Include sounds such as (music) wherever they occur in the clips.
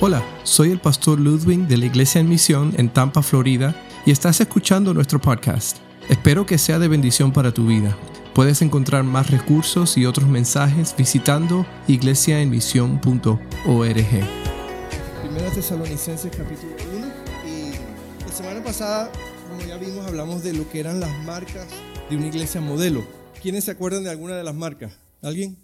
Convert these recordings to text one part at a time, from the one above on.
Hola, soy el pastor Ludwig de la Iglesia en Misión en Tampa, Florida, y estás escuchando nuestro podcast. Espero que sea de bendición para tu vida. Puedes encontrar más recursos y otros mensajes visitando iglesiaenmisión.org. Primera Tesalonicenses capítulo 1 y la semana pasada, como ya vimos, hablamos de lo que eran las marcas de una iglesia modelo. ¿Quiénes se acuerdan de alguna de las marcas? ¿Alguien?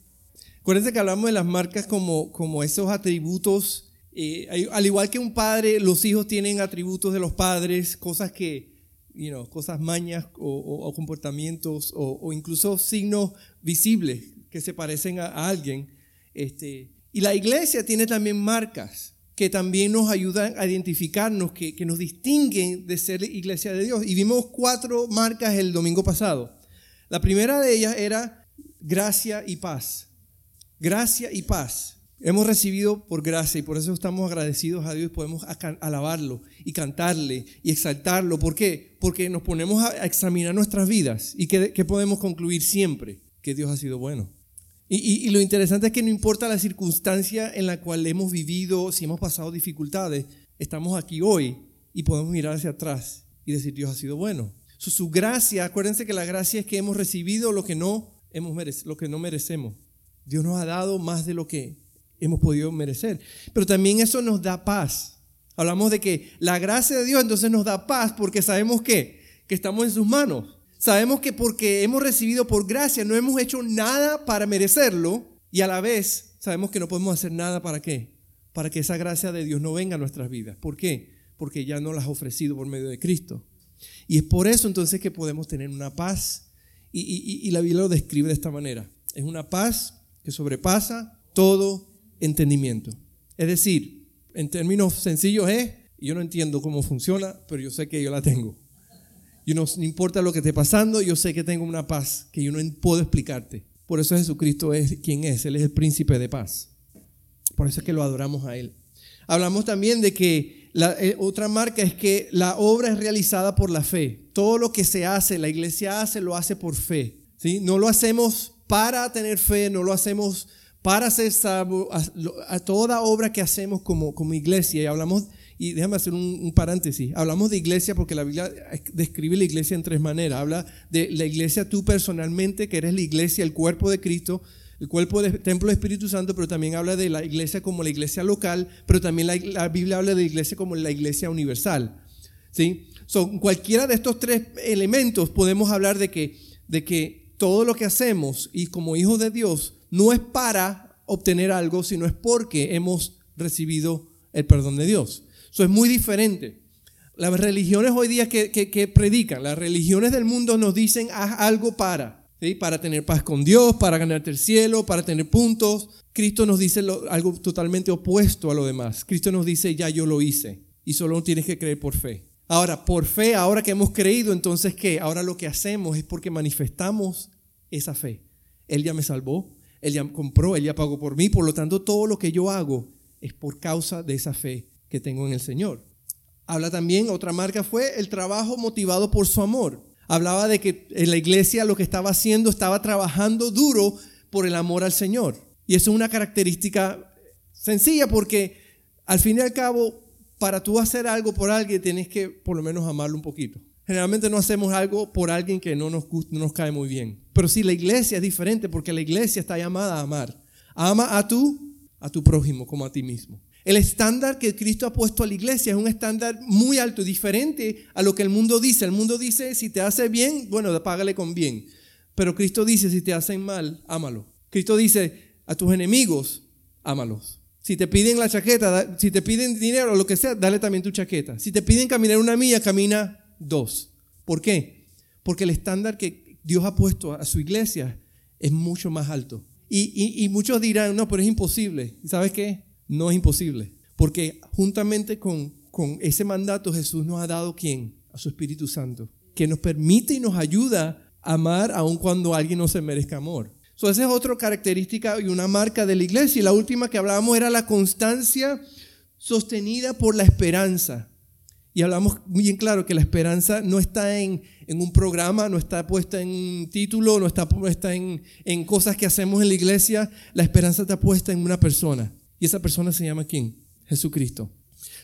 Acuérdense que hablamos de las marcas como, como esos atributos eh, al igual que un padre, los hijos tienen atributos de los padres, cosas que, you know, cosas mañas o, comportamientos o, incluso signos visibles que se parecen a, alguien. Este, y la iglesia tiene también marcas que también nos ayudan a identificarnos, que, que nos distinguen de ser iglesia de Dios. Y vimos cuatro marcas el domingo pasado. La primera de ellas era gracia y paz. Gracia y paz. Hemos recibido por gracia y por eso estamos agradecidos a Dios y podemos alabarlo y cantarle y exaltarlo. ¿Por qué? Porque nos ponemos a examinar nuestras vidas y que, podemos concluir siempre que Dios ha sido bueno. Y, lo interesante es que no importa la circunstancia en la cual hemos vivido, si hemos pasado dificultades, estamos aquí hoy y podemos mirar hacia atrás y decir Dios ha sido bueno. Su, gracia, acuérdense que la gracia es que hemos recibido lo que no hemos lo que no merecemos. Dios nos ha dado más de lo que hemos podido merecer. Pero también eso nos da paz. Hablamos de que la gracia de Dios entonces nos da paz porque sabemos que, que estamos en sus manos. Sabemos que porque hemos recibido por gracia no hemos hecho nada para merecerlo y a la vez sabemos que no podemos hacer nada para qué? Para que esa gracia de Dios no venga a nuestras vidas. ¿Por qué? Porque ya nos las ha ofrecido por medio de Cristo. Y es por eso entonces que podemos tener una paz y la Biblia lo describe de esta manera. Es una paz que sobrepasa todo entendimiento. Es decir, en términos sencillos es, yo no entiendo cómo funciona, pero yo sé que yo la tengo. Y no, importa lo que esté pasando, yo sé que tengo una paz que yo no puedo explicarte. Por eso Jesucristo es quien es, Él es el príncipe de paz. Por eso es que lo adoramos a Él. Hablamos también de que la eh, otra marca es que la obra es realizada por la fe. Todo lo que se hace, la iglesia hace, lo hace por fe. ¿sí? No lo hacemos para tener fe, no lo hacemos para ser salvo, a, toda obra que hacemos como, como iglesia, y hablamos, y déjame hacer un, paréntesis, hablamos de iglesia porque la Biblia describe la iglesia en tres maneras. Habla de la iglesia tú personalmente, que eres la iglesia, el cuerpo de Cristo, el cuerpo del templo del Espíritu Santo, pero también habla de la iglesia como la iglesia local, pero también la, Biblia habla de la iglesia como la iglesia universal. ¿sí? So, cualquiera de estos tres elementos podemos hablar de que, de que todo lo que hacemos y como hijos de Dios no es para obtener algo, sino es porque hemos recibido el perdón de Dios. Eso es muy diferente. Las religiones hoy día que, predican, las religiones del mundo nos dicen haz algo para, para tener paz con Dios, para ganarte el cielo, para tener puntos. Cristo nos dice algo totalmente opuesto a lo demás. Cristo nos dice ya yo lo hice y solo tienes que creer por fe. Ahora, por fe, ahora que hemos creído, entonces ¿qué? Ahora lo que hacemos es porque manifestamos esa fe. Él ya me salvó, él ya compró, Él ya pagó por mí, por lo tanto todo lo que yo hago es por causa de esa fe que tengo en el Señor. Habla también, otra marca fue el trabajo motivado por su amor. Hablaba de que en la iglesia lo que estaba haciendo estaba trabajando duro por el amor al Señor. Y eso es una característica sencilla porque al fin y al cabo, para tú hacer algo por alguien, tienes que por lo menos amarlo un poquito. Generalmente no hacemos algo por alguien que no nos, no nos cae muy bien. Pero sí, la iglesia es diferente porque la iglesia está llamada a amar. Ama a tú, a tu prójimo como a ti mismo. El estándar que Cristo ha puesto a la iglesia es un estándar muy alto, diferente a lo que el mundo dice. El mundo dice, si te hace bien, bueno, págale con bien. Pero Cristo dice, si te hacen mal, ámalo. Cristo dice, a tus enemigos, ámalos. Si te piden la chaqueta, si te piden dinero o lo que sea, dale también tu chaqueta. Si te piden caminar una milla, camina dos. ¿Por qué? Porque el estándar que Dios ha puesto a su iglesia es mucho más alto. Y, muchos dirán, no, pero es imposible. ¿Y sabes qué? No es imposible. Porque juntamente con, con ese mandato Jesús nos ha dado quién? A su Espíritu Santo. Que nos permite y nos ayuda a amar aun cuando alguien no se merezca amor. So, esa es otra característica y una marca de la iglesia. Y la última que hablábamos era la constancia sostenida por la esperanza. Y hablamos bien claro que la esperanza no está en, un programa, no está puesta en un título, no está puesta en, cosas que hacemos en la iglesia. La esperanza está puesta en una persona. Y esa persona se llama quién? Jesucristo.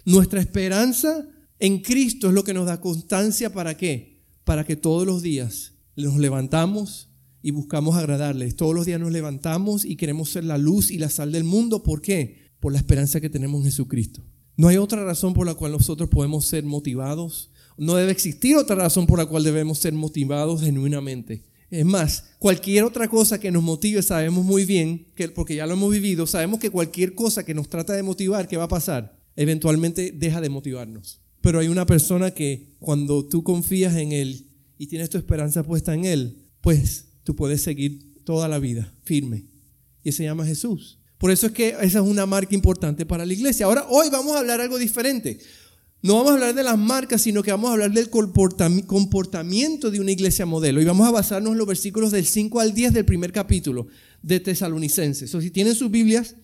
Nuestra esperanza en Cristo es lo que nos da constancia para qué? Para que todos los días nos levantamos y buscamos agradarles. Todos los días nos levantamos y queremos ser la luz y la sal del mundo. ¿Por qué? Por la esperanza que tenemos en Jesucristo. No hay otra razón por la cual nosotros podemos ser motivados. No debe existir otra razón por la cual debemos ser motivados genuinamente. Es más, cualquier otra cosa que nos motive, sabemos muy bien, que, porque ya lo hemos vivido, sabemos que cualquier cosa que nos trata de motivar, ¿qué va a pasar? Eventualmente deja de motivarnos. Pero hay una persona que cuando tú confías en Él y tienes tu esperanza puesta en Él, pues tú puedes seguir toda la vida firme. Y se llama Jesús. Por eso es que esa es una marca importante para la iglesia. Ahora, hoy vamos a hablar algo diferente. No vamos a hablar de las marcas, sino que vamos a hablar del comportamiento de una iglesia modelo. Y vamos a basarnos en los versículos del 5 al 10 del primer capítulo de Tesalonicenses. O si tienen sus Biblias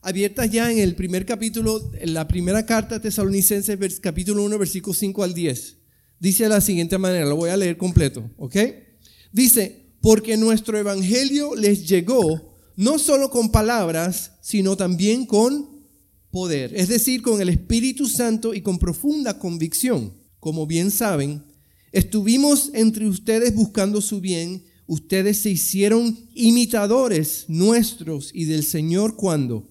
abiertas ya en el primer capítulo, en la primera carta de Tesalonicenses, capítulo 1, versículos 5 al 10. Dice de la siguiente manera, lo voy a leer completo, ¿ok? Dice, porque nuestro evangelio les llegó no solo con palabras, sino también con poder, es decir, con el Espíritu Santo y con profunda convicción. Como bien saben, estuvimos entre ustedes buscando su bien, ustedes se hicieron imitadores nuestros y del Señor cuando,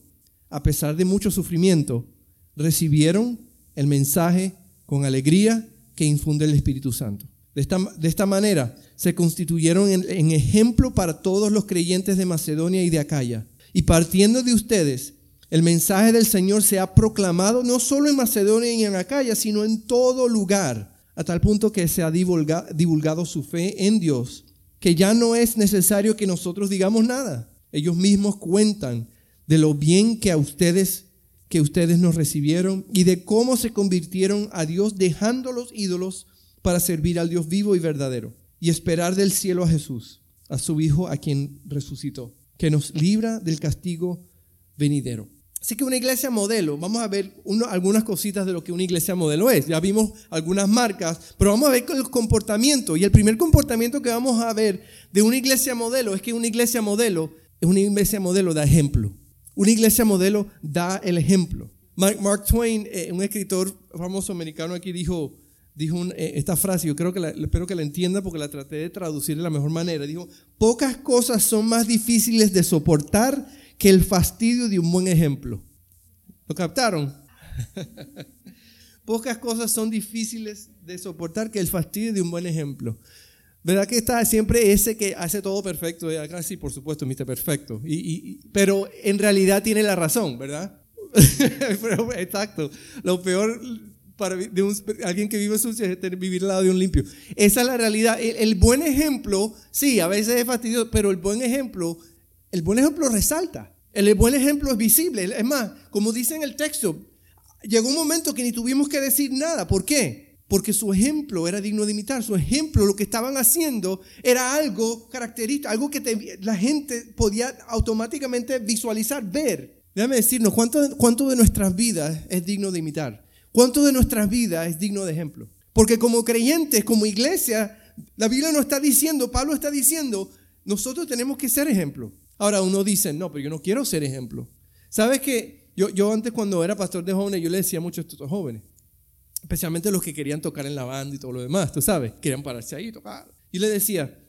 a pesar de mucho sufrimiento, recibieron el mensaje con alegría que infunde el Espíritu Santo. De esta, de esta manera se constituyeron en, ejemplo para todos los creyentes de Macedonia y de Acaya. Y partiendo de ustedes, el mensaje del Señor se ha proclamado no solo en Macedonia y en Acaya, sino en todo lugar, a tal punto que se ha divulgado su fe en Dios, que ya no es necesario que nosotros digamos nada. Ellos mismos cuentan de lo bien que a ustedes que ustedes nos recibieron y de cómo se convirtieron a Dios dejando los ídolos para servir al Dios vivo y verdadero y esperar del cielo a Jesús, a su Hijo a quien resucitó, que nos libra del castigo venidero. Así que una iglesia modelo, vamos a ver algunas cositas de lo que una iglesia modelo es. Ya vimos algunas marcas, pero vamos a ver el comportamiento. Y el primer comportamiento que vamos a ver de una iglesia modelo es que una iglesia modelo es una iglesia modelo da ejemplo. Una iglesia modelo da el ejemplo. Mark, Twain, eh, un escritor famoso americano aquí, dijo, dijo eh, esta frase, yo creo que la, espero que la entienda porque la traté de traducir de la mejor manera. Dijo, pocas cosas son más difíciles de soportar que el fastidio de un buen ejemplo. ¿Lo captaron? (laughs) Pocas cosas son difíciles de soportar que el fastidio de un buen ejemplo. ¿Verdad que está siempre ese que hace todo perfecto? Acá sí, por supuesto, Mr. Perfecto. Y, pero en realidad tiene la razón, ¿verdad? (laughs) exacto. Lo peor para de alguien que vive sucio es vivir al lado de un limpio. Esa es la realidad. El, el, buen ejemplo, sí, a veces es fastidioso, pero el buen ejemplo, el buen ejemplo resalta. El buen ejemplo es visible. Es más, como dice en el texto, llegó un momento que ni tuvimos que decir nada. ¿Por qué? Porque su ejemplo era digno de imitar. Su ejemplo, lo que estaban haciendo, era algo característico, algo que la gente podía automáticamente visualizar, ver. Déjame decirnos, ¿cuánto, ¿cuánto de nuestras vidas es digno de imitar? ¿Cuánto de nuestras vidas es digno de ejemplo? Porque como creyentes, como iglesia, la Biblia nos está diciendo, Pablo está diciendo, nosotros tenemos que ser ejemplo. Ahora uno dice, no, pero yo no quiero ser ejemplo. ¿Sabes qué? Yo, yo antes cuando era pastor de jóvenes, yo le decía mucho a estos jóvenes, especialmente los que querían tocar en la banda y todo lo demás, tú sabes, querían pararse ahí y tocar. Y le decía,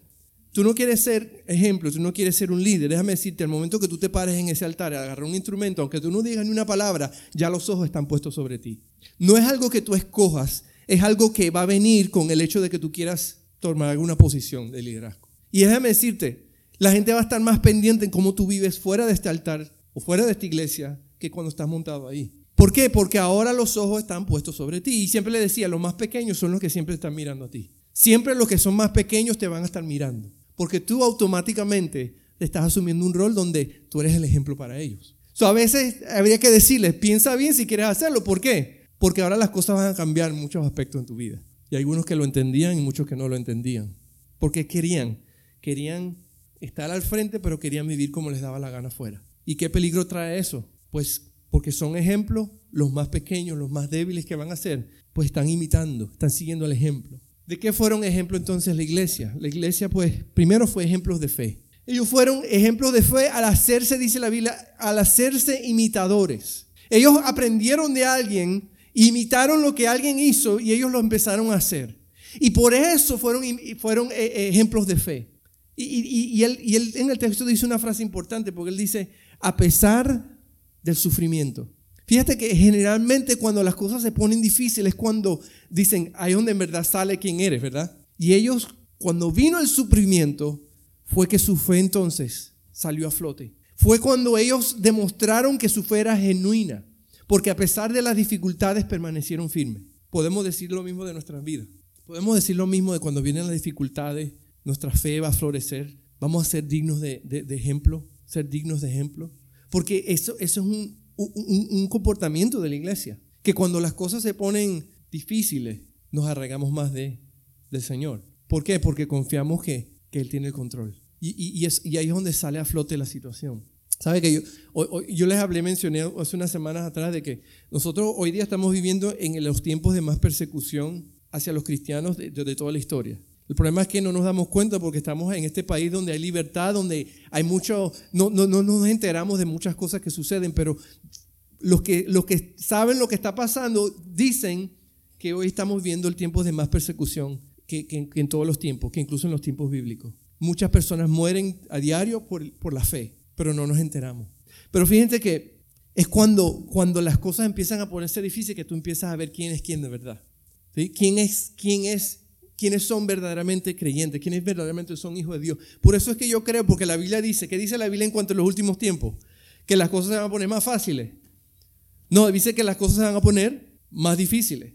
tú no quieres ser ejemplo, tú no quieres ser un líder. Déjame decirte, al momento que tú te pares en ese altar agarrar un instrumento, aunque tú no digas ni una palabra, ya los ojos están puestos sobre ti. No es algo que tú escojas, es algo que va a venir con el hecho de que tú quieras tomar alguna posición de liderazgo. Y déjame decirte, la gente va a estar más pendiente en cómo tú vives fuera de este altar o fuera de esta iglesia que cuando estás montado ahí. ¿Por qué? Porque ahora los ojos están puestos sobre ti. Y siempre le decía, los más pequeños son los que siempre están mirando a ti. Siempre los que son más pequeños te van a estar mirando. Porque tú automáticamente estás asumiendo un rol donde tú eres el ejemplo para ellos. So, a veces habría que decirles, piensa bien si quieres hacerlo. ¿Por qué? Porque ahora las cosas van a cambiar en muchos aspectos en tu vida. Y hay algunos que lo entendían y muchos que no lo entendían. Porque querían, querían estar al frente, pero querían vivir como les daba la gana afuera. ¿Y qué peligro trae eso? Pues porque son ejemplos, los más pequeños, los más débiles que van a ser, pues están imitando, están siguiendo el ejemplo. ¿De qué fueron ejemplo entonces la iglesia? La iglesia, pues, primero fue ejemplos de fe. Ellos fueron ejemplos de fe al hacerse, dice la Biblia, al hacerse imitadores. Ellos aprendieron de alguien, imitaron lo que alguien hizo y ellos lo empezaron a hacer. Y por eso fueron, fueron eh, eh, ejemplos de fe. Y, él, y él en el texto dice una frase importante porque él dice, a pesar del sufrimiento. Fíjate que generalmente cuando las cosas se ponen difíciles es cuando dicen, ahí donde en verdad sale quién eres, ¿verdad? Y ellos, cuando vino el sufrimiento, fue que su fe entonces salió a flote. Fue cuando ellos demostraron que su fe era genuina, porque a pesar de las dificultades permanecieron firmes. Podemos decir lo mismo de nuestras vidas. Podemos decir lo mismo de cuando vienen las dificultades, nuestra fe va a florecer, vamos a ser dignos de, ejemplo, ser dignos de ejemplo. Porque eso, eso es un, un, comportamiento de la iglesia, que cuando las cosas se ponen difíciles, nos arraigamos más de, del Señor. ¿Por qué? Porque confiamos que, que Él tiene el control. Y, es, ahí es donde sale a flote la situación. ¿Sabe que yo, yo les hablé, mencioné hace unas semanas atrás de que nosotros hoy día estamos viviendo en los tiempos de más persecución hacia los cristianos de, toda la historia. El problema es que no nos damos cuenta porque estamos en este país donde hay libertad, donde hay mucho, no, no, no nos enteramos de muchas cosas que suceden, pero los que, los que saben lo que está pasando dicen que hoy estamos viendo el tiempo de más persecución que, que en todos los tiempos, que incluso en los tiempos bíblicos. Muchas personas mueren a diario por, por la fe, pero no nos enteramos. Pero fíjense que es cuando, cuando las cosas empiezan a ponerse difíciles que tú empiezas a ver quién es quién de verdad. ¿Sí? ¿Quién es, quién es, quiénes son verdaderamente creyentes, quiénes verdaderamente son hijos de Dios. Por eso es que yo creo, porque la Biblia dice, ¿qué dice la Biblia en cuanto a los últimos tiempos? Que las cosas se van a poner más fáciles. No, dice que las cosas se van a poner más difíciles,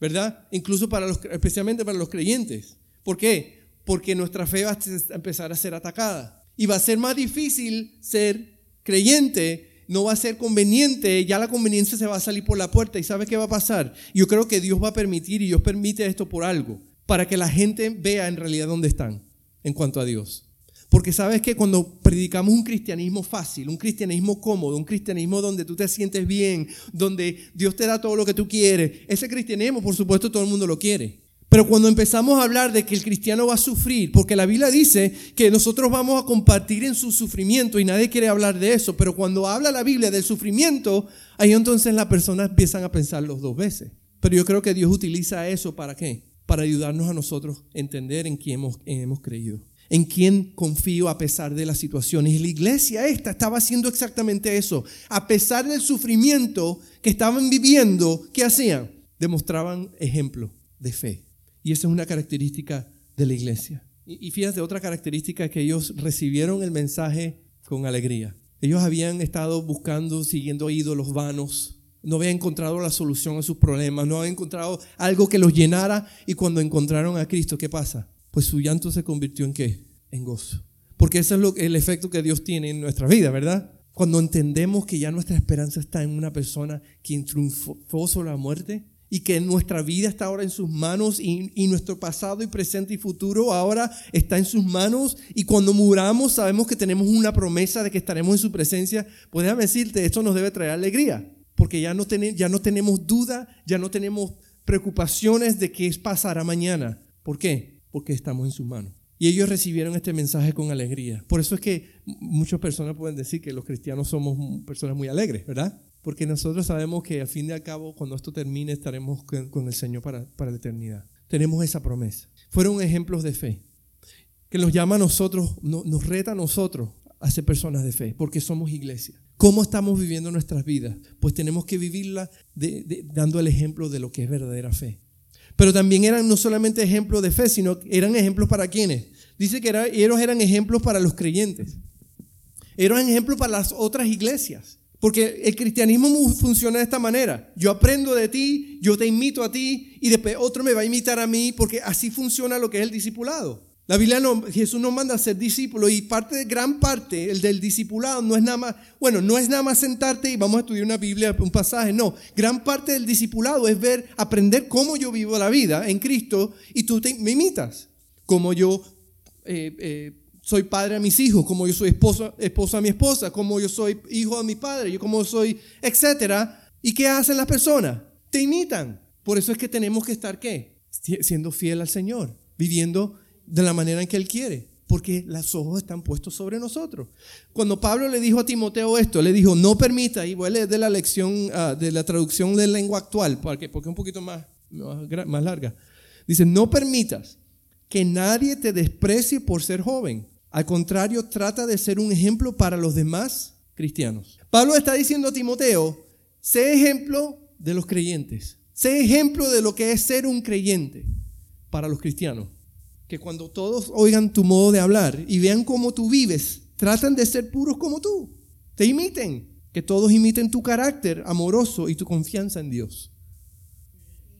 ¿verdad? Incluso para los, especialmente para los creyentes. ¿Por qué? porque nuestra fe va a empezar a ser atacada. Y va a ser más difícil ser creyente, no va a ser conveniente, ya la conveniencia se va a salir por la puerta. ¿Y sabe qué va a pasar? Yo creo que Dios va a permitir, y Dios permite esto por algo, para que la gente vea en realidad dónde están en cuanto a Dios. Porque sabes que cuando predicamos un cristianismo fácil, un cristianismo cómodo, un cristianismo donde tú te sientes bien, donde Dios te da todo lo que tú quieres, ese cristianismo por supuesto todo el mundo lo quiere. Pero cuando empezamos a hablar de que el cristiano va a sufrir, porque la Biblia dice que nosotros vamos a compartir en su sufrimiento y nadie quiere hablar de eso, pero cuando habla la Biblia del sufrimiento, ahí entonces las personas empiezan a pensar los dos veces. Pero yo creo que Dios utiliza eso para qué? Para ayudarnos a nosotros a entender en quién hemos, hemos creído, en quién confío a pesar de las situaciones. Y la iglesia esta estaba haciendo exactamente eso. A pesar del sufrimiento que estaban viviendo, ¿qué hacían? Demostraban ejemplo de fe. Y esa es una característica de la iglesia. Y, fíjate, otra característica es que ellos recibieron el mensaje con alegría. Ellos habían estado buscando, siguiendo ídolos vanos, no habían encontrado la solución a sus problemas, no habían encontrado algo que los llenara y cuando encontraron a Cristo, ¿qué pasa? Pues su llanto se convirtió en qué? En gozo. Porque ese es el efecto que Dios tiene en nuestra vida, ¿verdad? Cuando entendemos que ya nuestra esperanza está en una persona quien triunfó sobre la muerte, y que nuestra vida está ahora en sus manos y, nuestro pasado y presente y futuro ahora está en sus manos y cuando muramos sabemos que tenemos una promesa de que estaremos en su presencia, pues decirte, esto nos debe traer alegría, porque ya no, ya no tenemos duda, ya no tenemos preocupaciones de qué pasará mañana. ¿Por qué? Porque estamos en sus manos. Y ellos recibieron este mensaje con alegría. Por eso es que muchas personas pueden decir que los cristianos somos personas muy alegres, ¿verdad? Porque nosotros sabemos que al fin y al cuando esto termine, estaremos con el Señor para, para la eternidad. Tenemos esa promesa. Fueron ejemplos de fe. Que nos llama a nosotros, nos reta a nosotros a ser personas de fe, porque somos iglesia. ¿Cómo estamos viviendo nuestras vidas? Pues tenemos que vivirla dando el ejemplo de lo que es verdadera fe. Pero también eran no solamente ejemplos de fe, sino eran ejemplos para quienes. Dice que ellos eran ejemplos para los creyentes. Eran ejemplos para las otras iglesias. Porque el cristianismo funciona de esta manera. Yo aprendo de ti, yo te imito a ti y después otro me va a imitar a mí porque así funciona lo que es el discipulado. La Biblia no, Jesús nos manda a ser discípulos y parte, gran parte, el del discipulado no es nada más, bueno, no es nada más sentarte y vamos a estudiar una Biblia, un pasaje, no. Gran parte del discipulado es ver, aprender cómo yo vivo la vida en Cristo y tú me imitas. Cómo yo eh, eh, soy padre a mis hijos, como yo soy esposo, esposa a mi esposa, como yo soy hijo a mi padre, yo como soy, etcétera. ¿Y qué hacen las personas? Te imitan. Por eso es que tenemos que estar qué? Siendo fiel al Señor, viviendo de la manera en que Él quiere. porque los ojos están puestos sobre nosotros. Cuando Pablo le dijo a Timoteo esto, le dijo, no permita, y voy a leer de la lección, ah, de la traducción de lengua actual, porque, porque es un poquito más, más larga. Dice, no permitas que nadie te desprecie por ser joven. Al contrario, trata de ser un ejemplo para los demás cristianos. Pablo está diciendo a Timoteo, sé ejemplo de los creyentes. Sé ejemplo de lo que es ser un creyente para los cristianos. Que cuando todos oigan tu modo de hablar y vean cómo tú vives, tratan de ser puros como tú. Te imiten. Que todos imiten tu carácter amoroso y tu confianza en Dios.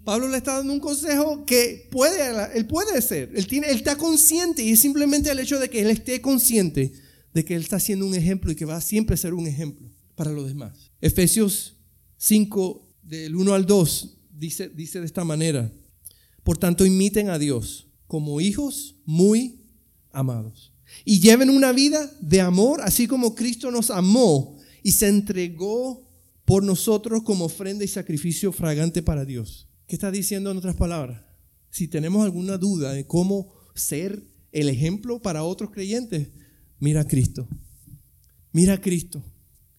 Pablo le está dando un consejo que puede, él puede ser. Él, tiene, él está consciente y es simplemente el hecho de que él esté consciente de que él está siendo un ejemplo y que va a siempre ser un ejemplo para los demás. Efesios 5, del 1 al 2, dice, dice de esta manera. Por tanto, imiten a Dios como hijos muy amados. Y lleven una vida de amor, así como Cristo nos amó y se entregó por nosotros como ofrenda y sacrificio fragante para Dios. ¿Qué está diciendo en otras palabras? Si tenemos alguna duda de cómo ser el ejemplo para otros creyentes, mira a Cristo. Mira a Cristo,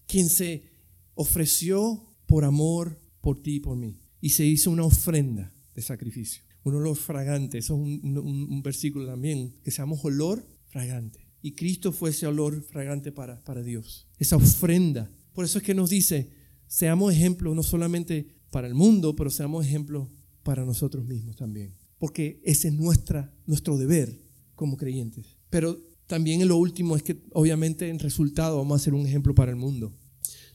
quien se ofreció por amor por ti y por mí. Y se hizo una ofrenda de sacrificio. Un olor fragante. Eso es un, versículo también. Que seamos olor fragante. Y Cristo fue ese olor fragante para, para Dios. Esa ofrenda. Por eso es que nos dice, seamos ejemplos no solamente para el mundo, pero seamos ejemplo para nosotros mismos también. Porque ese es nuestra, nuestro deber como creyentes. Pero también lo último es que obviamente en resultado vamos a ser un ejemplo para el mundo.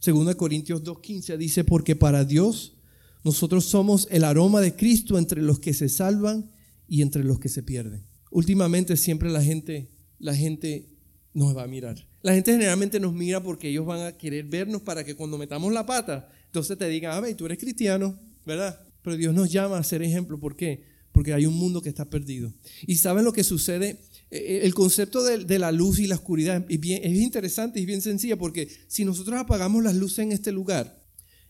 Segunda Corintios 2.15 dice, porque para Dios nosotros somos el aroma de Cristo entre los que se salvan y entre los que se pierden. Últimamente siempre la gente, la gente nos va a mirar. La gente generalmente nos mira porque ellos van a querer vernos para que cuando metamos la pata, entonces te digan, a ver, tú eres cristiano, ¿verdad? Pero Dios nos llama a ser ejemplo. ¿Por qué? Porque hay un mundo que está perdido. Y ¿saben lo que sucede? Eh, eh, el concepto de, la luz y la oscuridad es, bien, es interesante y bien sencilla porque si nosotros apagamos las luces en este lugar,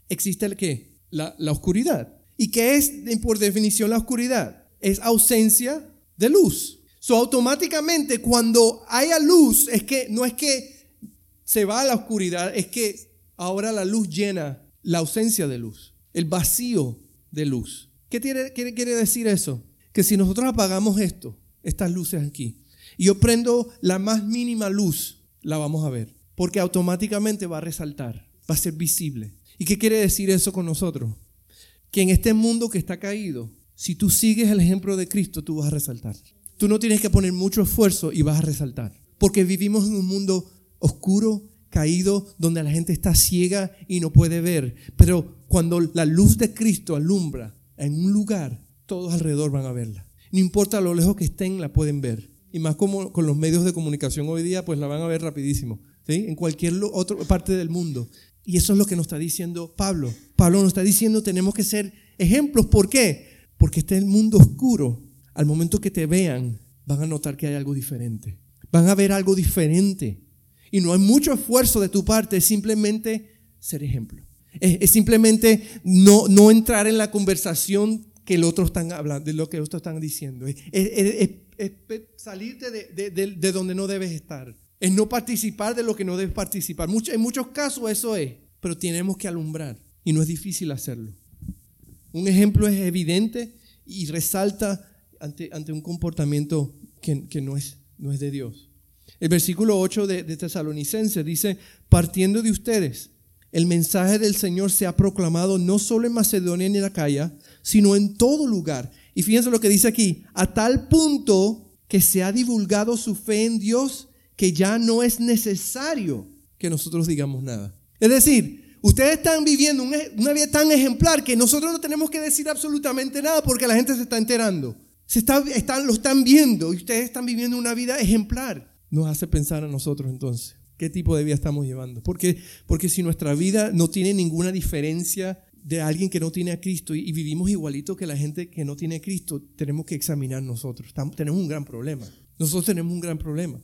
existe el qué? La, oscuridad. ¿Y qué es por definición la oscuridad? Es ausencia de luz. So, automáticamente cuando haya luz, es que no es que se va a la oscuridad, es que ahora la luz llena la ausencia de luz, el vacío de luz. ¿Qué quiere, quiere decir eso? Que si nosotros apagamos esto, estas luces aquí, y yo prendo la más mínima luz, la vamos a ver, porque automáticamente va a resaltar, va a ser visible. ¿Y qué quiere decir eso con nosotros? Que en este mundo que está caído, si tú sigues el ejemplo de Cristo, tú vas a resaltar. Tú no tienes que poner mucho esfuerzo y vas a resaltar. Porque vivimos en un mundo oscuro, caído donde la gente está ciega y no puede ver. Pero cuando la luz de Cristo alumbra en un lugar, todos alrededor van a verla. No importa lo lejos que estén, la pueden ver. Y más como con los medios de comunicación hoy día, pues la van a ver rapidísimo. ¿sí? En cualquier otra parte del mundo. Y eso es lo que nos está diciendo Pablo. Pablo nos está diciendo tenemos que ser ejemplos. ¿Por qué? Porque está el mundo oscuro. Al momento que te vean, van a notar que hay algo diferente. Van a ver algo diferente. Y no hay mucho esfuerzo de tu parte, es simplemente ser ejemplo. Es, simplemente no, no entrar en la conversación que el otro están hablando, de lo que el otro están diciendo. Es, salirte de, de, donde no debes estar. Es no participar de lo que no debes participar. en muchos casos eso es, pero tenemos que alumbrar y no es difícil hacerlo. Un ejemplo es evidente y resalta ante, ante un comportamiento que, que no, es, no es de Dios. El versículo 8 de, de Tesalonicense dice, partiendo de ustedes, el mensaje del Señor se ha proclamado no solo en Macedonia ni en Acaya, sino en todo lugar. Y fíjense lo que dice aquí, a tal punto que se ha divulgado su fe en Dios que ya no es necesario que nosotros digamos nada. Es decir, ustedes están viviendo una vida tan ejemplar que nosotros no tenemos que decir absolutamente nada porque la gente se está enterando. Se está, están, lo están viendo y ustedes están viviendo una vida ejemplar nos hace pensar a nosotros entonces qué tipo de vida estamos llevando. Porque, porque si nuestra vida no tiene ninguna diferencia de alguien que no tiene a Cristo y, vivimos igualito que la gente que no tiene a Cristo, tenemos que examinar nosotros. tenemos un gran problema. Nosotros tenemos un gran problema.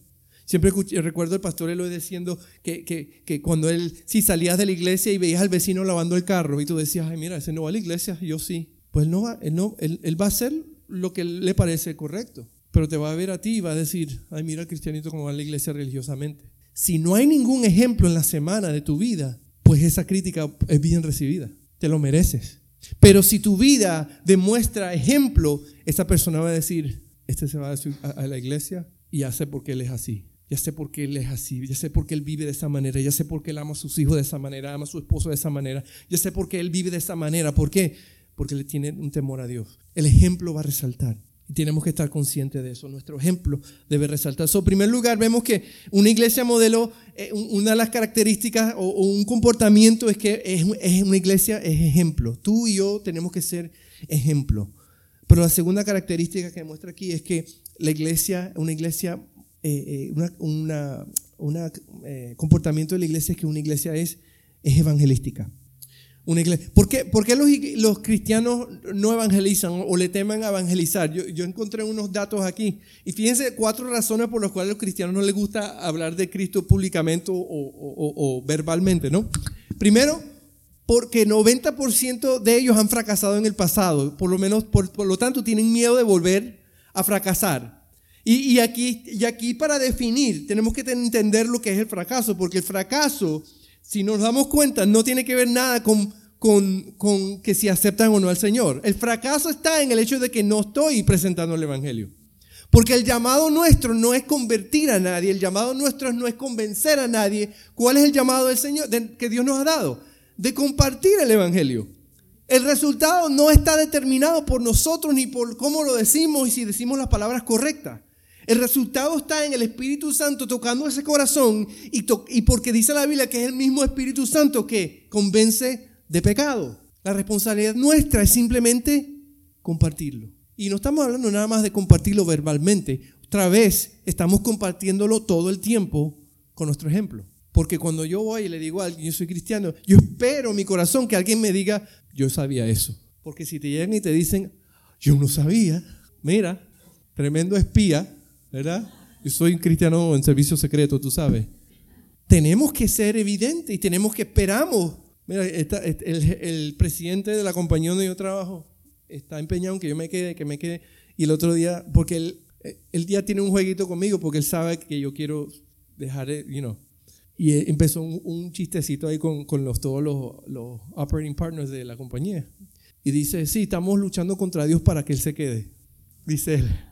Siempre recuerdo el pastor Eloy diciendo que, que, que, cuando él, si salías de la iglesia y veías al vecino lavando el carro y tú decías, ay, mira, ese no va a la iglesia, yo sí. Pues no va, él, no, él, él va a hacer lo que le parece correcto. pero te va a ver a ti y va a decir, ay, mira el cristianito como va a la iglesia religiosamente. Si no hay ningún ejemplo en la semana de tu vida, pues esa crítica es bien recibida. Te lo mereces. Pero si tu vida demuestra ejemplo, esa persona va a decir, este se va a la iglesia y ya sé por qué él es así. Ya sé por qué él es así, ya sé por qué él vive de esa manera, ya sé por qué él ama a sus hijos de esa manera, ama a su esposo de esa manera, ya sé por qué él vive de esa manera. ¿Por qué? Porque le tiene un temor a Dios. El ejemplo va a resaltar. Y tenemos que estar conscientes de eso. Nuestro ejemplo debe resaltar. en primer lugar, vemos que una iglesia modelo, eh, una de las características o, un comportamiento es que es, es, una iglesia, es ejemplo. Tú y yo tenemos que ser ejemplo. Pero la segunda característica que muestra aquí es que la iglesia, una iglesia, eh, eh, una, comportamiento de la iglesia es que una iglesia es, es evangelística. Una iglesia. ¿Por qué, los, cristianos no evangelizan o le temen a evangelizar? Yo, encontré unos datos aquí. Y fíjense cuatro razones por las cuales a los cristianos no les gusta hablar de Cristo públicamente o, verbalmente, ¿no? Primero, porque 90% de ellos han fracasado en el pasado. Por lo menos, por, lo tanto, tienen miedo de volver a fracasar. Y, aquí, y aquí para definir, tenemos que entender lo que es el fracaso, porque el fracaso si nos damos cuenta, no tiene que ver nada con, que si aceptan o no al Señor. El fracaso está en el hecho de que no estoy presentando el Evangelio. Porque el llamado nuestro no es convertir a nadie, el llamado nuestro no es convencer a nadie. ¿Cuál es el llamado del Señor que Dios nos ha dado? De compartir el Evangelio. El resultado no está determinado por nosotros ni por cómo lo decimos y si decimos las palabras correctas. El resultado está en el Espíritu Santo tocando ese corazón y, porque dice la Biblia que es el mismo Espíritu Santo que convence de pecado. La responsabilidad nuestra es simplemente compartirlo. Y no estamos hablando nada más de compartirlo verbalmente. Otra vez, estamos compartiéndolo todo el tiempo con nuestro ejemplo. Porque cuando yo voy y le digo a alguien, yo soy cristiano, yo espero en mi corazón que alguien me diga, yo sabía eso. Porque si te llegan y te dicen, yo no sabía, mira, tremendo espía, ¿verdad? Yo soy un cristiano en servicio secreto, tú sabes. Tenemos que ser evidentes y tenemos que esperamos. Mira, el, presidente de la compañía donde yo trabajo está empeñado en que yo me quede, que me quede. Y el otro día, porque él, el día tiene un jueguito conmigo porque él sabe que yo quiero dejar, you know. Y empezó un, chistecito ahí con, con los, todos los, los operating partners de la compañía. Y dice, sí, estamos luchando contra Dios para que Él se quede. Dice él.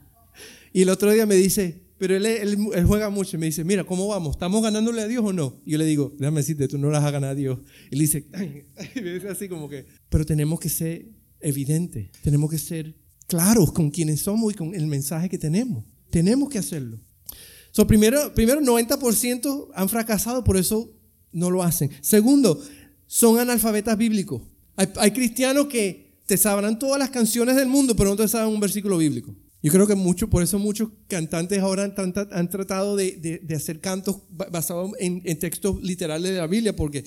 Y el otro día me dice, pero él, juega mucho me dice, mira, ¿cómo vamos? ¿Estamos ganándole a Dios o no? Y yo le digo, déjame decirte, tú no las has ganado a Dios. Y él dice, (laughs) y me dice así como que, pero tenemos que ser evidentes, tenemos que ser claros con quienes somos y con el mensaje que tenemos. Tenemos que hacerlo. So, primero, primero, 90% han fracasado, por eso no lo hacen. Segundo, son analfabetas bíblicos. Hay, hay cristianos que te sabrán todas las canciones del mundo, pero no te saben un versículo bíblico. Yo creo que mucho, por eso muchos cantantes ahora han, tratado de, hacer cantos basados en, textos literales de la Biblia, porque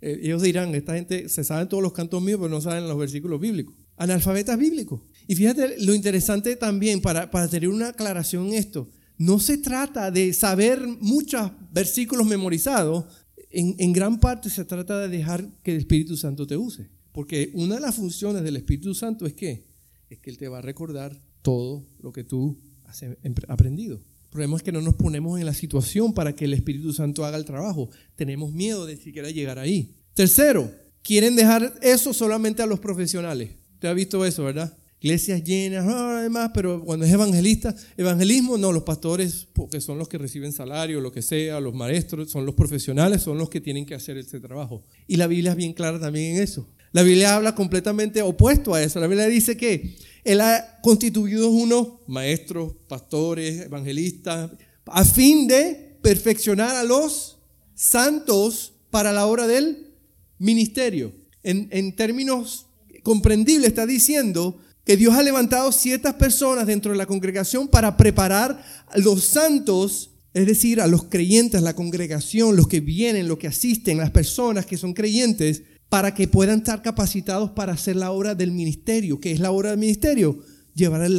eh, ellos dirán, esta gente se saben todos los cantos míos, pero no saben los versículos bíblicos. Analfabetas bíblicos. Y fíjate lo interesante también, para, para tener una aclaración en esto, no se trata de saber muchos versículos memorizados, en, en gran parte se trata de dejar que el Espíritu Santo te use. Porque una de las funciones del Espíritu Santo es que es que Él te va a recordar todo lo que tú has aprendido. El problema es que no nos ponemos en la situación para que el Espíritu Santo haga el trabajo. Tenemos miedo de siquiera llegar ahí. Tercero, quieren dejar eso solamente a los profesionales. Usted ha visto eso, ¿verdad? Iglesias llenas, además, pero cuando es evangelista, evangelismo, no, los pastores, porque son los que reciben salario, lo que sea, los maestros, son los profesionales, son los que tienen que hacer ese trabajo. Y la Biblia es bien clara también en eso. La Biblia habla completamente opuesto a eso. La Biblia dice que él ha constituido unos maestros, pastores, evangelistas, a fin de perfeccionar a los santos para la obra del ministerio. En, términos comprendibles está diciendo que Dios ha levantado ciertas personas dentro de la congregación para preparar a los santos, es decir, a los creyentes, la congregación, los que vienen, los que asisten, las personas que son creyentes, para que puedan estar capacitados para hacer la obra del ministerio. ¿Qué es la obra del ministerio? Llevar el,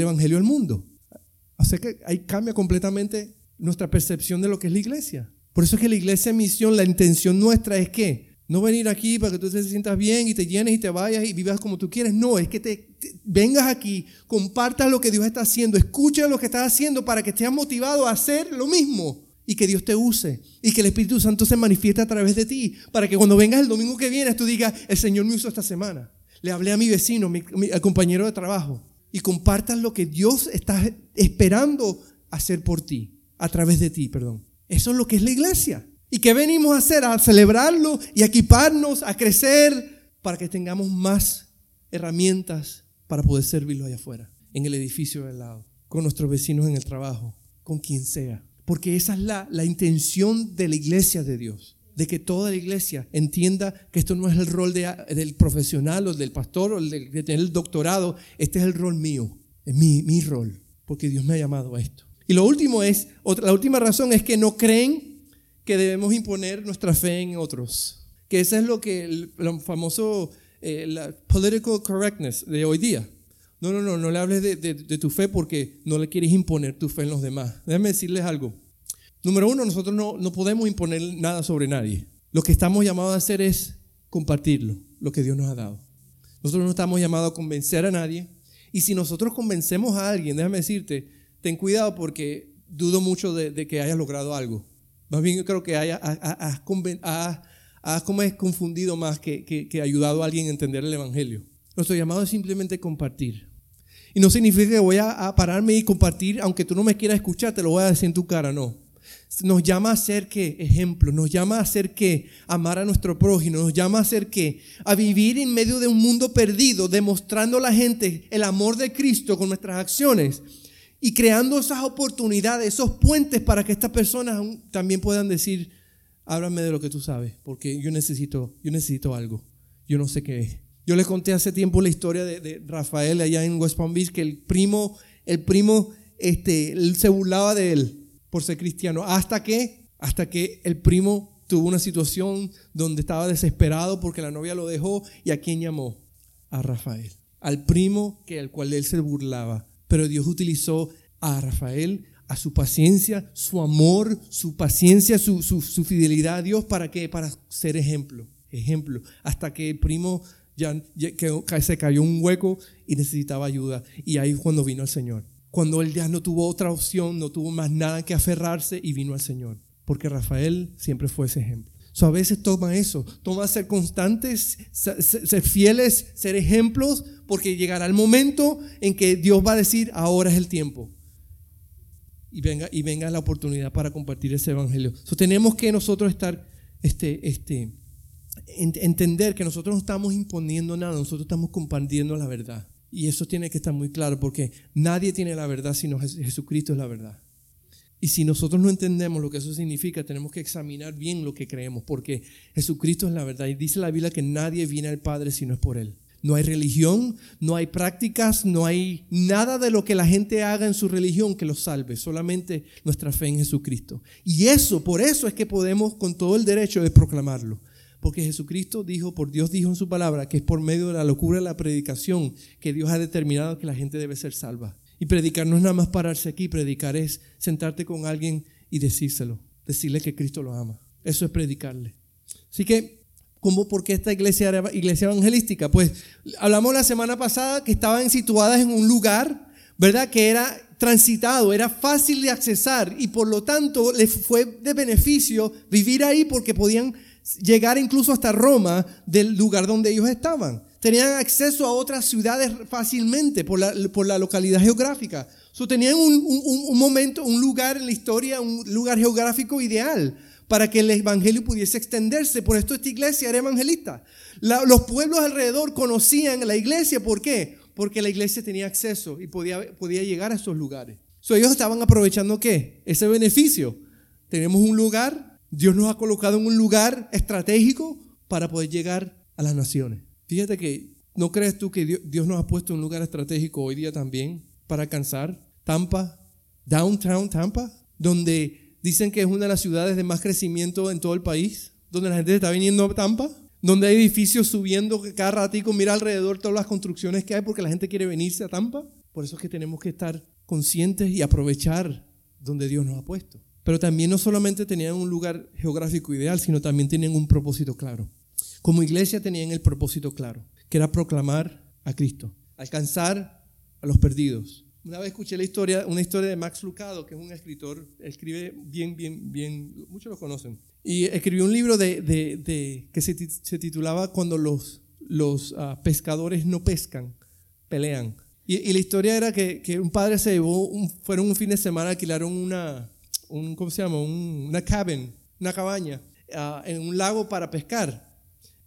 Evangelio al mundo. Así que ahí cambia completamente nuestra percepción de lo que es la iglesia. Por eso es que la iglesia en misión, la intención nuestra es que No venir aquí para que tú te sientas bien y te llenes y te vayas y vivas como tú quieres. No, es que te, vengas aquí, compartas lo que Dios está haciendo, escucha lo que estás haciendo para que estés motivado a hacer lo mismo y que Dios te use y que el Espíritu Santo se manifieste a través de ti para que cuando vengas el domingo que viene tú digas, el Señor me usó esta semana. Le hablé a mi vecino, mi, al compañero de trabajo y compartas lo que Dios está esperando hacer por ti, a través de ti, perdón. Eso es lo que es la iglesia. ¿Y qué venimos a hacer? A celebrarlo y a equiparnos, a crecer, para que tengamos más herramientas para poder servirlo allá afuera, en el edificio del lado, con nuestros vecinos en el trabajo, con quien sea. Porque esa es la, la intención de la iglesia de Dios, de que toda la iglesia entienda que esto no es el rol de, del profesional o del pastor o de, tener el doctorado, este es el rol mío, es mi, mi rol, porque Dios me ha llamado a esto. Y lo último es, la última razón es que no creen que debemos imponer nuestra fe en otros. Que eso es lo que el, famoso eh, la political correctness de hoy día. No, no, no, no le hables de, tu fe porque no le quieres imponer tu fe en los demás. Déjenme decirles algo. Número uno, nosotros no, podemos imponer nada sobre nadie. Lo que estamos llamados a hacer es compartirlo, lo que Dios nos ha dado. Nosotros no estamos llamados a convencer a nadie. Y si nosotros convencemos a alguien, déjame decirte, ten cuidado porque dudo mucho de, que hayas logrado algo. Más bien yo creo que hayas, has, es confundido más que, que, ayudado a alguien a entender el Evangelio. Nuestro llamado es simplemente compartir. Y no significa que voy a, pararme y compartir, aunque tú no me quieras escuchar, te lo voy a decir en tu cara, no. Nos llama a ser que ejemplo, nos llama a ser que amar a nuestro prójimo, nos llama a ser que a vivir en medio de un mundo perdido, demostrando a la gente el amor de Cristo con nuestras acciones y creando esas oportunidades, esos puentes para que estas personas también puedan decir, háblame de lo que tú sabes, porque yo necesito, yo necesito algo, yo no sé qué es. Yo les conté hace tiempo la historia de, Rafael allá en West Palm Beach, que el primo, el primo, este, se burlaba de él por ser cristiano, hasta que, hasta que el primo tuvo una situación donde estaba desesperado porque la novia lo dejó y a quién llamó? A Rafael, al primo que al cual él se burlaba. Pero Dios utilizó a Rafael, a su paciencia, su amor, su paciencia, su, fidelidad a Dios para que para ser ejemplo, ejemplo, hasta que el primo ya, se cayó un hueco y necesitaba ayuda. Y ahí cuando vino el Señor. Cuando él ya no tuvo otra opción, no tuvo más nada que aferrarse y vino al Señor. Porque Rafael siempre fue ese ejemplo. So, a veces toma eso, toma ser constantes, ser, fieles, ser ejemplos, porque llegará el momento en que Dios va a decir, ahora es el tiempo. Y venga, y venga la oportunidad para compartir ese evangelio. So, tenemos que nosotros estar, este, este, entender que nosotros no estamos imponiendo nada, nosotros estamos compartiendo la verdad. Y eso tiene que estar muy claro, porque nadie tiene la verdad sino Jesucristo es la verdad. Y si nosotros no entendemos lo que eso significa, tenemos que examinar bien lo que creemos, porque Jesucristo es la verdad. Y dice la Biblia que nadie viene al Padre si no es por Él. No hay religión, no hay prácticas, no hay nada de lo que la gente haga en su religión que los salve, solamente nuestra fe en Jesucristo. Y eso, por eso es que podemos con todo el derecho de proclamarlo. Porque Jesucristo dijo, por Dios dijo en su palabra, que es por medio de la locura de la predicación que Dios ha determinado que la gente debe ser salva. Y predicar no es nada más pararse aquí, predicar es sentarte con alguien y decírselo, decirle que Cristo lo ama. Eso es predicarle. Así que, ¿cómo, ¿por qué esta iglesia iglesia evangelística? Pues hablamos la semana pasada que estaban situadas en un lugar, ¿verdad? Que era transitado, era fácil de accesar y por lo tanto les fue de beneficio vivir ahí porque podían llegar incluso hasta Roma del lugar donde ellos estaban tenían acceso a otras ciudades fácilmente por la, por la localidad geográfica. So, tenían un, un, momento, un lugar en la historia, un lugar geográfico ideal para que el evangelio pudiese extenderse. Por esto esta iglesia era evangelista. los pueblos alrededor conocían la iglesia. ¿Por qué? Porque la iglesia tenía acceso y podía, podía llegar a esos lugares. So, ellos estaban aprovechando qué? Ese beneficio. Tenemos un lugar, Dios nos ha colocado en un lugar estratégico para poder llegar a las naciones. Fíjate que, ¿no crees tú que Dios nos ha puesto en un lugar estratégico hoy día también para alcanzar Tampa, Downtown Tampa, donde dicen que es una de las ciudades de más crecimiento en todo el país, donde la gente está viniendo a Tampa, donde hay edificios subiendo cada ratico, mira alrededor todas las construcciones que hay porque la gente quiere venirse a Tampa. Por eso es que tenemos que estar conscientes y aprovechar donde Dios nos ha puesto. Pero también no solamente tenían un lugar geográfico ideal, sino también tenían un propósito claro. como iglesia tenían el propósito claro, que era proclamar a Cristo, alcanzar a los perdidos. Una vez escuché la historia, una historia de Max Lucado, que es un escritor, escribe bien, bien, bien, muchos lo conocen. Y escribió un libro de, de, que se, se, titulaba Cuando los, los ah, pescadores no pescan, pelean. Y, la historia era que, que, un padre se llevó, fueron un fin de semana, alquilaron una, un, ¿cómo se llama? una cabin, una cabaña, ah, en un lago para pescar.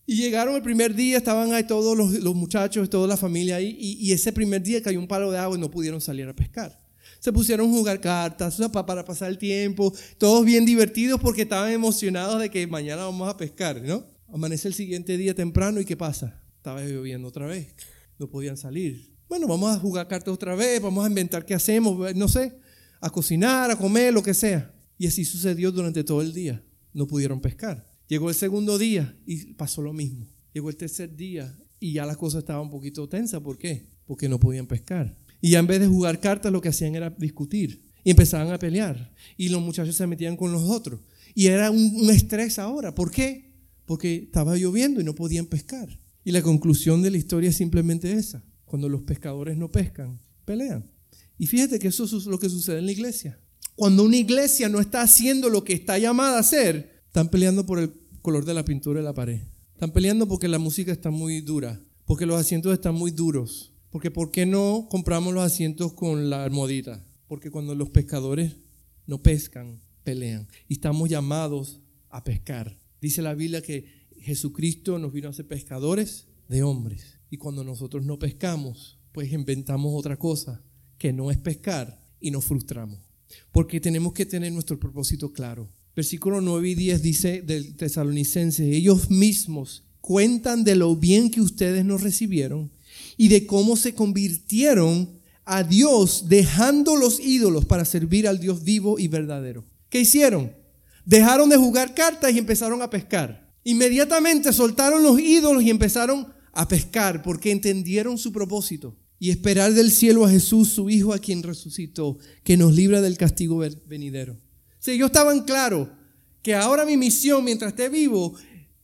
Y llegaron el primer día, estaban ahí todos los, los muchachos, toda la familia ahí, y, y, ese primer día cayó un palo de agua y no pudieron salir a pescar. Se pusieron a jugar cartas para pasar el tiempo, todos bien divertidos porque estaban emocionados de que mañana vamos a pescar, ¿no? Amanece el siguiente día temprano y ¿qué pasa? Estaba lloviendo otra vez, no podían salir. Bueno, vamos a jugar cartas otra vez, vamos a inventar qué hacemos, no sé, a cocinar, a comer, lo que sea. Y así sucedió durante todo el día. No pudieron pescar. Llegó el segundo día y pasó lo mismo. Llegó el tercer día y ya la cosa estaba un poquito tensa. ¿Por qué? Porque no podían pescar. Y ya en vez de jugar cartas lo que hacían era discutir. Y empezaban a pelear. Y los muchachos se metían con los otros. Y era un, un estrés ahora. ¿Por qué? Porque estaba lloviendo y no podían pescar. Y la conclusión de la historia es simplemente esa. Cuando los pescadores no pescan, pelean. Y fíjate que eso es lo que sucede en la iglesia. Cuando una iglesia no está haciendo lo que está llamada a hacer, están peleando por el color de la pintura de la pared. Están peleando porque la música está muy dura, porque los asientos están muy duros, porque ¿por qué no compramos los asientos con la almohadita? Porque cuando los pescadores no pescan, pelean. Y estamos llamados a pescar. Dice la Biblia que Jesucristo nos vino a ser pescadores de hombres. Y cuando nosotros no pescamos, pues inventamos otra cosa que no es pescar y nos frustramos. Porque tenemos que tener nuestro propósito claro. Versículo 9 y 10 dice del tesalonicense, ellos mismos cuentan de lo bien que ustedes nos recibieron y de cómo se convirtieron a Dios dejando los ídolos para servir al Dios vivo y verdadero. ¿Qué hicieron? Dejaron de jugar cartas y empezaron a pescar. Inmediatamente soltaron los ídolos y empezaron a pescar porque entendieron su propósito y esperar del cielo a Jesús, su Hijo, a quien resucitó, que nos libra del castigo venidero. Si ellos estaban claros que ahora mi misión mientras esté vivo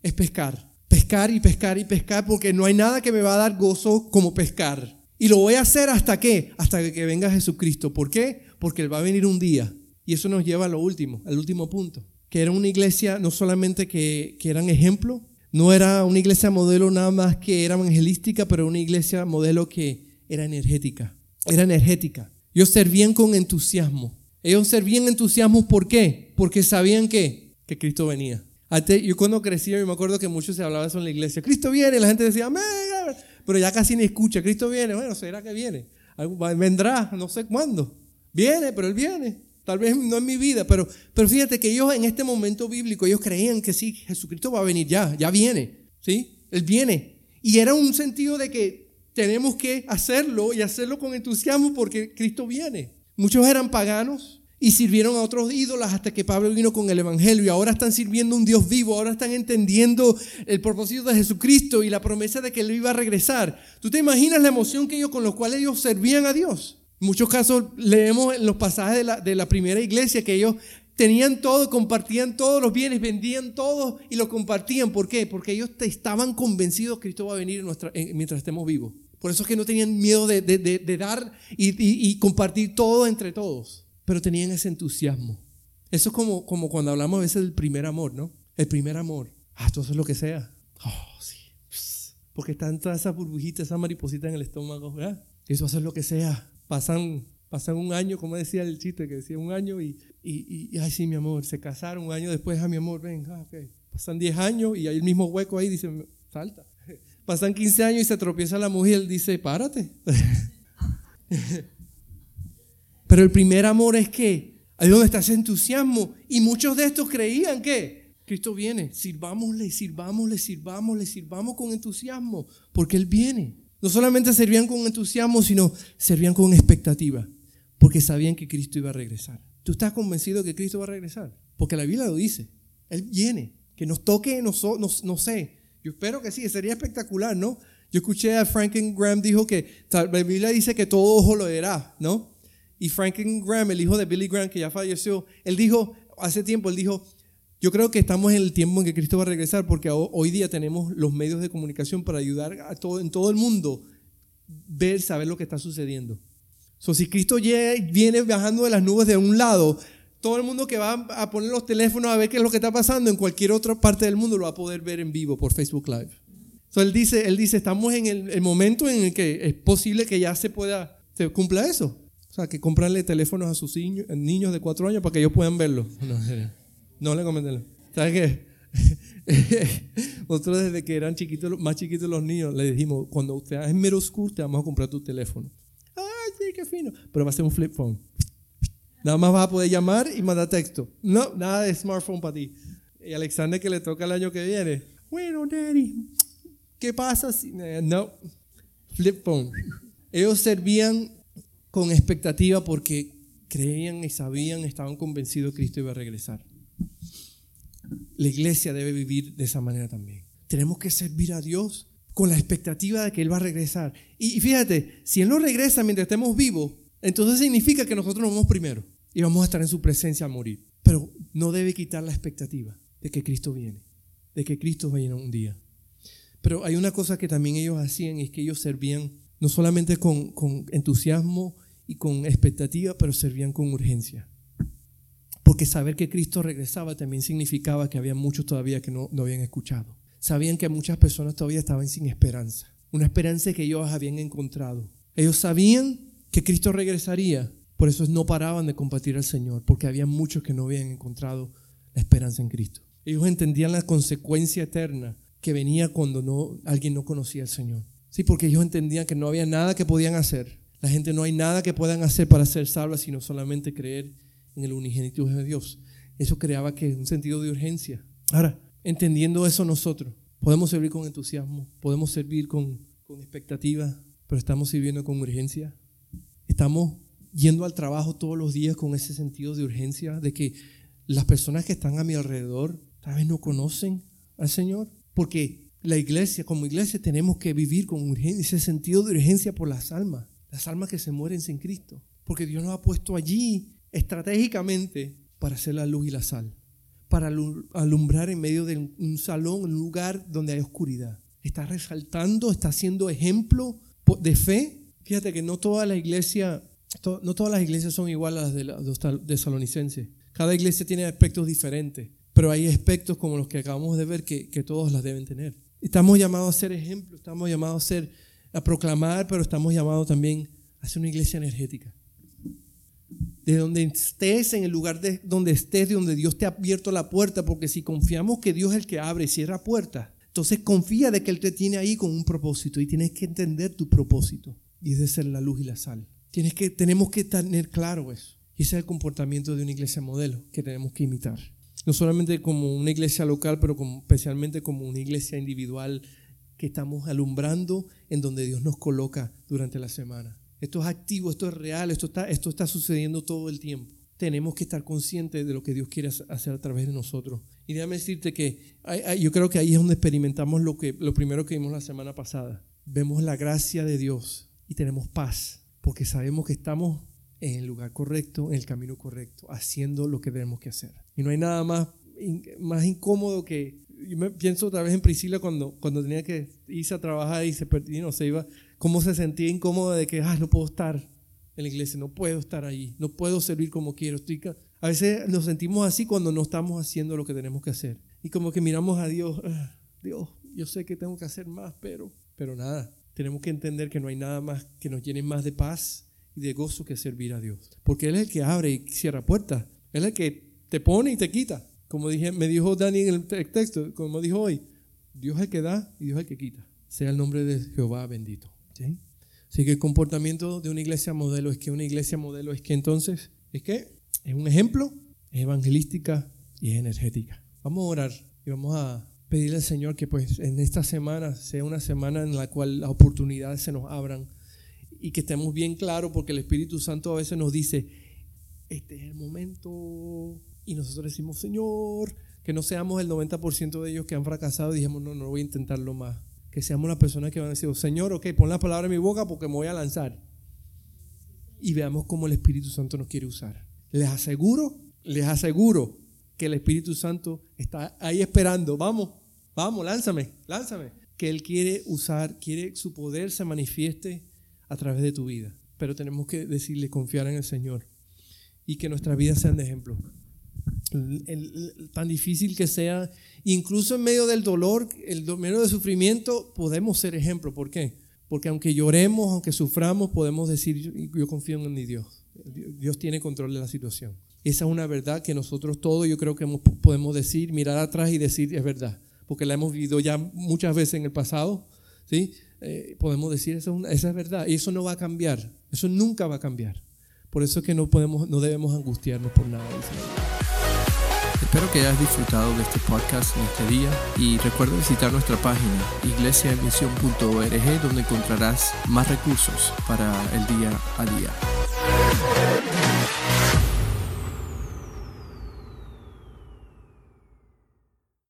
es pescar, pescar y pescar y pescar porque no hay nada que me va a dar gozo como pescar. Y lo voy a hacer hasta qué? Hasta que venga Jesucristo. ¿Por qué? Porque Él va a venir un día. Y eso nos lleva a lo último, al último punto. Que era una iglesia no solamente que, que eran ejemplo, no era una iglesia modelo nada más que era evangelística, pero una iglesia modelo que era energética. Era energética. Ellos servían con entusiasmo. Ellos servían entusiasmo, ¿por qué? Porque sabían que, que Cristo venía. Yo cuando crecía, yo me acuerdo que muchos se hablaba eso en la iglesia. Cristo viene, la gente decía, pero ya casi ni escucha. Cristo viene, bueno, será que viene. Vendrá, no sé cuándo. Viene, pero Él viene. Tal vez no en mi vida, pero, pero fíjate que ellos en este momento bíblico, ellos creían que sí, Jesucristo va a venir ya, ya viene, ¿sí? Él viene. Y era un sentido de que tenemos que hacerlo y hacerlo con entusiasmo porque Cristo viene. Muchos eran paganos y sirvieron a otros ídolos hasta que Pablo vino con el Evangelio y ahora están sirviendo a un Dios vivo, ahora están entendiendo el propósito de Jesucristo y la promesa de que Él iba a regresar. ¿Tú te imaginas la emoción que ellos con los cuales ellos servían a Dios? En muchos casos leemos en los pasajes de la, de la primera iglesia que ellos tenían todo, compartían todos los bienes, vendían todo y lo compartían. ¿Por qué? Porque ellos estaban convencidos que Cristo va a venir mientras estemos vivos. Por eso es que no tenían miedo de, dar y, compartir todo entre todos, pero tenían ese entusiasmo. Eso es como, como cuando hablamos a veces del primer amor, ¿no? El primer amor. Ah, todo es lo que sea. Oh, sí. Porque están todas esas burbujitas, esas maripositas en el estómago, ¿verdad? Eso hace lo que sea pasan, pasan un año, como decía el chiste, que decía un año y, y, y ay, sí, mi amor, se casaron un año después, a ah, mi amor, ven, ah, Pasan 10 años y hay el mismo hueco ahí, dice, salta. Pasan 15 años y se tropieza la mujer, dice, párate. (laughs) Pero el primer amor es que, ahí donde está ese entusiasmo. Y muchos de estos creían que Cristo viene, sirvámosle, sirvámosle, sirvámosle, sirvamos con entusiasmo, porque Él viene. No solamente servían con entusiasmo, sino servían con expectativa, porque sabían que Cristo iba a regresar. ¿Tú estás convencido que Cristo va a regresar? Porque la Biblia lo dice. Él viene. Que nos toque, no, no, sé. Yo espero que sí, sería espectacular, ¿no? Yo escuché a Franklin Graham dijo que la Biblia dice que todo ojo lo verá, ¿no? Y Franklin Graham, el hijo de Billy Graham, que ya falleció, él dijo, hace tiempo, él dijo, Yo creo que estamos en el tiempo en que Cristo va a regresar porque hoy día tenemos los medios de comunicación para ayudar a todo, en todo el mundo ver, saber lo que está sucediendo. So, si Cristo viene bajando de las nubes de un lado, todo el mundo que va a poner los teléfonos a ver qué es lo que está pasando en cualquier otra parte del mundo lo va a poder ver en vivo por Facebook Live. So, él, dice, él dice, estamos en el, momento en el que es posible que ya se pueda, se cumpla eso. O sea, que comprarle teléfonos a sus niños, niños de cuatro años para que ellos puedan verlo. (laughs) No, no le comenten. ¿Sabes qué? (laughs) Nosotros desde que eran chiquitos, más chiquitos los niños, le dijimos, cuando usted es middle school, te vamos a comprar tu teléfono. Ay, sí, qué fino. Pero va a ser un flip phone. Nada más vas a poder llamar y mandar texto. No, nada de smartphone para ti. Y Alexander que le toca el año que viene. Bueno, daddy, ¿qué pasa si... Eh, no, flip phone. Ellos servían con expectativa porque creían y sabían, estaban convencidos que Cristo iba a regresar. La iglesia debe vivir de esa manera también. Tenemos que servir a Dios con la expectativa de que Él va a regresar. Y fíjate, si Él no regresa mientras estemos vivos, entonces significa que nosotros nos vamos primero y vamos a estar en su presencia a morir. Pero no debe quitar la expectativa de que Cristo viene, de que Cristo va a venir un día. Pero hay una cosa que también ellos hacían, es que ellos servían no solamente con, con entusiasmo y con expectativa, pero servían con urgencia. Porque saber que Cristo regresaba también significaba que había muchos todavía que no, no habían escuchado. Sabían que muchas personas todavía estaban sin esperanza. Una esperanza que ellos habían encontrado. Ellos sabían que Cristo regresaría. Por eso no paraban de compartir al Señor, porque había muchos que no habían encontrado la esperanza en Cristo. Ellos entendían la consecuencia eterna que venía cuando no, alguien no conocía al Señor. Sí, porque ellos entendían que no había nada que podían hacer. La gente no hay nada que puedan hacer para ser salva, sino solamente creer en el unigénito de Dios. Eso creaba que un sentido de urgencia. Ahora, entendiendo eso nosotros, podemos servir con entusiasmo, podemos servir con, con expectativa, pero estamos sirviendo con urgencia. Estamos yendo al trabajo todos los días con ese sentido de urgencia, de que las personas que están a mi alrededor tal vez no conocen al Señor, porque la iglesia, como iglesia, tenemos que vivir con urgencia, ese sentido de urgencia por las almas, las almas que se mueren sin Cristo, porque Dios nos ha puesto allí estratégicamente para hacer la luz y la sal, para alumbrar en medio de un salón, un lugar donde hay oscuridad. Está resaltando, está haciendo ejemplo de fe. Fíjate que no toda la iglesia, no todas las iglesias son iguales a las de tesalonicenses. Cada iglesia tiene aspectos diferentes, pero hay aspectos como los que acabamos de ver que, todos las deben tener. Estamos llamados a ser ejemplo, estamos llamados a ser, a proclamar, pero estamos llamados también a ser una iglesia energética de donde estés, en el lugar de donde estés, de donde Dios te ha abierto la puerta, porque si confiamos que Dios es el que abre y cierra puertas, entonces confía de que Él te tiene ahí con un propósito y tienes que entender tu propósito y es de ser la luz y la sal. Tienes que, tenemos que tener claro eso. Y ese es el comportamiento de una iglesia modelo que tenemos que imitar. No solamente como una iglesia local, pero como, especialmente como una iglesia individual que estamos alumbrando en donde Dios nos coloca durante la semana. Esto es activo, esto es real, esto está, esto está sucediendo todo el tiempo. Tenemos que estar conscientes de lo que Dios quiere hacer a través de nosotros. Y déjame decirte que yo creo que ahí es donde experimentamos lo, que, lo primero que vimos la semana pasada. Vemos la gracia de Dios y tenemos paz, porque sabemos que estamos en el lugar correcto, en el camino correcto, haciendo lo que tenemos que hacer. Y no hay nada más, más incómodo que, yo me pienso otra vez en Priscila cuando, cuando tenía que irse a trabajar y se, no, se iba cómo se sentía incómodo de que, ah, no puedo estar en la iglesia, no puedo estar ahí, no puedo servir como quiero. a veces nos sentimos así cuando no estamos haciendo lo que tenemos que hacer. Y como que miramos a Dios, ah, Dios, yo sé que tengo que hacer más, pero, pero nada, tenemos que entender que no hay nada más que nos llene más de paz y de gozo que servir a Dios. Porque Él es el que abre y cierra puertas. Él es el que te pone y te quita. Como dije, me dijo Dani en el texto, como dijo hoy, Dios es el que da y Dios es el que quita. Sea el nombre de Jehová bendito. Así que el comportamiento de una iglesia modelo es que una iglesia modelo es que entonces es que es un ejemplo, es evangelística y es energética. Vamos a orar y vamos a pedirle al Señor que pues en esta semana sea una semana en la cual las oportunidades se nos abran y que estemos bien claros porque el Espíritu Santo a veces nos dice, este es el momento y nosotros decimos, Señor, que no seamos el 90% de ellos que han fracasado y dijimos, no, no voy a intentarlo más que seamos una persona que van a decir, Señor, ok, pon la palabra en mi boca porque me voy a lanzar. Y veamos cómo el Espíritu Santo nos quiere usar. Les aseguro, les aseguro que el Espíritu Santo está ahí esperando. Vamos, vamos, lánzame, lánzame. Que Él quiere usar, quiere su poder se manifieste a través de tu vida. Pero tenemos que decirle, confiar en el Señor y que nuestras vidas sean de ejemplo. tan difícil que sea, incluso en medio del dolor, el medio del sufrimiento, podemos ser ejemplo. ¿Por qué? Porque aunque lloremos, aunque suframos, podemos decir, yo confío en mi Dios. Dios tiene control de la situación. Esa es una verdad que nosotros todos yo creo que podemos decir, mirar atrás y decir, es verdad, porque la hemos vivido ya muchas veces en el pasado, ¿sí? Eh, podemos decir, esa es, esa es verdad, y eso no va a cambiar, eso nunca va a cambiar. Por eso es que no, podemos, no debemos angustiarnos por nada. Espero que hayas disfrutado de este podcast en este día y recuerda visitar nuestra página iglesiaemisión.org donde encontrarás más recursos para el día a día.